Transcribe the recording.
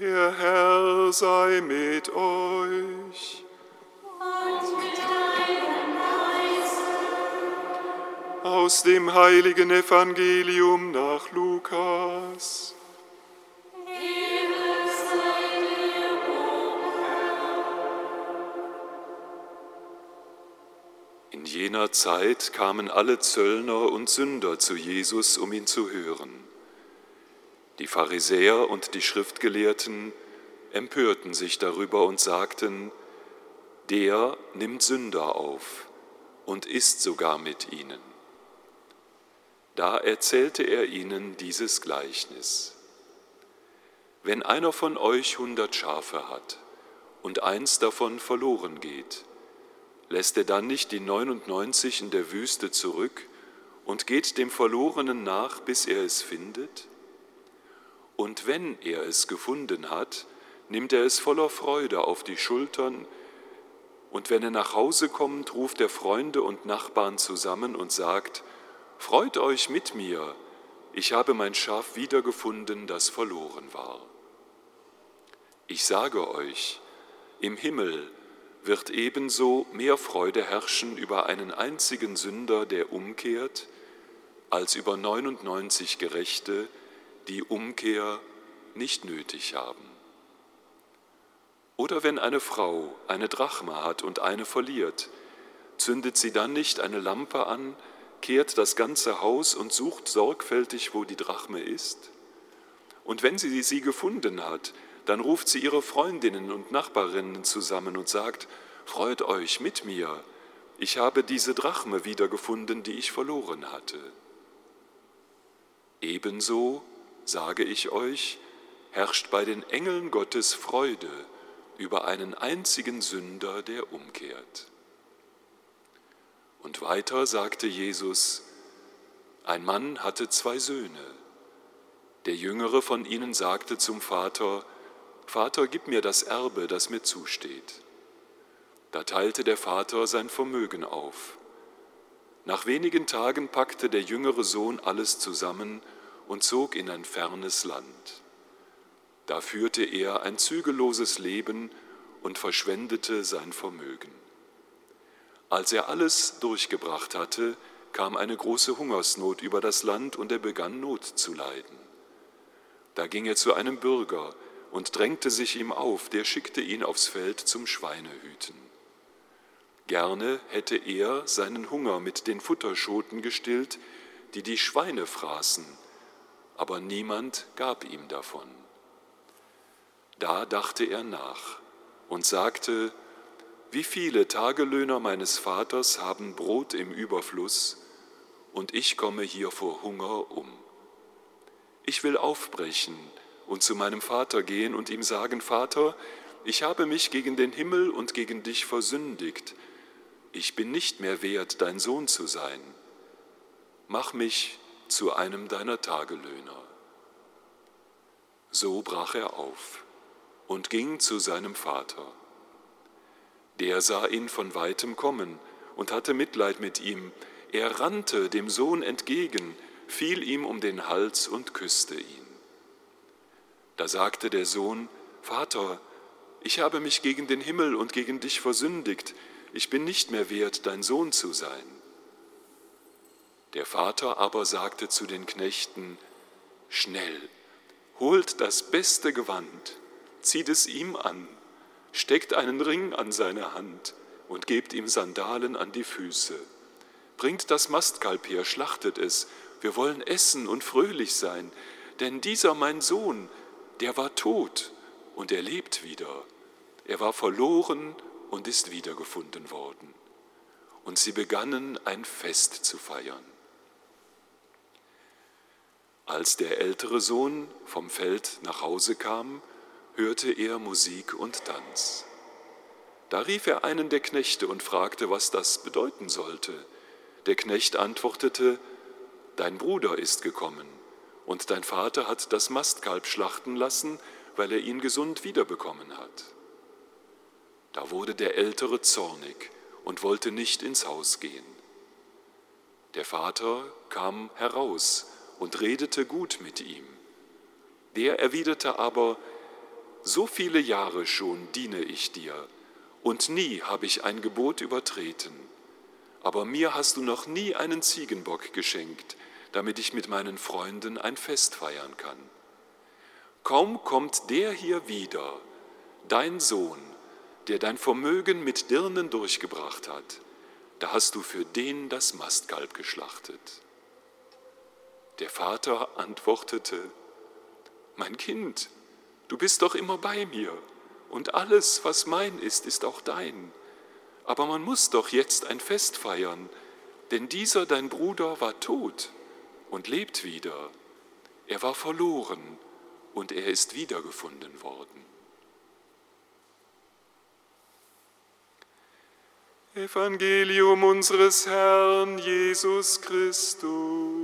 Der Herr sei mit euch. Und mit deinem Geiste. Aus dem heiligen Evangelium nach Lukas. In jener Zeit kamen alle Zöllner und Sünder zu Jesus, um ihn zu hören. Die Pharisäer und die Schriftgelehrten empörten sich darüber und sagten, der nimmt Sünder auf und isst sogar mit ihnen. Da erzählte er ihnen dieses Gleichnis. Wenn einer von euch hundert Schafe hat und eins davon verloren geht, lässt er dann nicht die 99 in der Wüste zurück und geht dem Verlorenen nach, bis er es findet? Und wenn er es gefunden hat, nimmt er es voller Freude auf die Schultern, und wenn er nach Hause kommt, ruft er Freunde und Nachbarn zusammen und sagt, Freut euch mit mir, ich habe mein Schaf wiedergefunden, das verloren war. Ich sage euch, im Himmel wird ebenso mehr Freude herrschen über einen einzigen Sünder, der umkehrt, als über 99 Gerechte, die Umkehr nicht nötig haben. Oder wenn eine Frau eine Drachma hat und eine verliert, zündet sie dann nicht eine Lampe an, kehrt das ganze Haus und sucht sorgfältig, wo die Drachme ist? Und wenn sie sie gefunden hat, dann ruft sie ihre Freundinnen und Nachbarinnen zusammen und sagt, Freut euch mit mir, ich habe diese Drachme wiedergefunden, die ich verloren hatte. Ebenso sage ich euch, herrscht bei den Engeln Gottes Freude über einen einzigen Sünder, der umkehrt. Und weiter sagte Jesus, ein Mann hatte zwei Söhne. Der jüngere von ihnen sagte zum Vater, Vater, gib mir das Erbe, das mir zusteht. Da teilte der Vater sein Vermögen auf. Nach wenigen Tagen packte der jüngere Sohn alles zusammen und zog in ein fernes Land. Da führte er ein zügelloses Leben und verschwendete sein Vermögen. Als er alles durchgebracht hatte, kam eine große Hungersnot über das Land und er begann Not zu leiden. Da ging er zu einem Bürger und drängte sich ihm auf, der schickte ihn aufs Feld zum Schweinehüten. Gerne hätte er seinen Hunger mit den Futterschoten gestillt, die die Schweine fraßen, aber niemand gab ihm davon. Da dachte er nach und sagte, wie viele Tagelöhner meines Vaters haben Brot im Überfluss, und ich komme hier vor Hunger um. Ich will aufbrechen und zu meinem Vater gehen und ihm sagen, Vater, ich habe mich gegen den Himmel und gegen dich versündigt, ich bin nicht mehr wert, dein Sohn zu sein. Mach mich zu einem deiner Tagelöhner. So brach er auf und ging zu seinem Vater. Der sah ihn von weitem kommen und hatte Mitleid mit ihm. Er rannte dem Sohn entgegen, fiel ihm um den Hals und küsste ihn. Da sagte der Sohn, Vater, ich habe mich gegen den Himmel und gegen dich versündigt, ich bin nicht mehr wert, dein Sohn zu sein. Der Vater aber sagte zu den Knechten, Schnell, holt das beste Gewand, zieht es ihm an, steckt einen Ring an seine Hand und gebt ihm Sandalen an die Füße. Bringt das Mastkalb her, schlachtet es, wir wollen essen und fröhlich sein, denn dieser mein Sohn, der war tot und er lebt wieder. Er war verloren und ist wiedergefunden worden. Und sie begannen ein Fest zu feiern. Als der ältere Sohn vom Feld nach Hause kam, hörte er Musik und Tanz. Da rief er einen der Knechte und fragte, was das bedeuten sollte. Der Knecht antwortete, Dein Bruder ist gekommen, und dein Vater hat das Mastkalb schlachten lassen, weil er ihn gesund wiederbekommen hat. Da wurde der Ältere zornig und wollte nicht ins Haus gehen. Der Vater kam heraus und redete gut mit ihm. Der erwiderte aber, so viele Jahre schon diene ich dir, und nie habe ich ein Gebot übertreten. Aber mir hast du noch nie einen Ziegenbock geschenkt, damit ich mit meinen Freunden ein Fest feiern kann. Kaum kommt der hier wieder, dein Sohn, der dein Vermögen mit Dirnen durchgebracht hat, da hast du für den das Mastkalb geschlachtet. Der Vater antwortete, Mein Kind, du bist doch immer bei mir, und alles, was mein ist, ist auch dein. Aber man muss doch jetzt ein Fest feiern, denn dieser dein Bruder war tot und lebt wieder. Er war verloren und er ist wiedergefunden worden. Evangelium unseres Herrn Jesus Christus.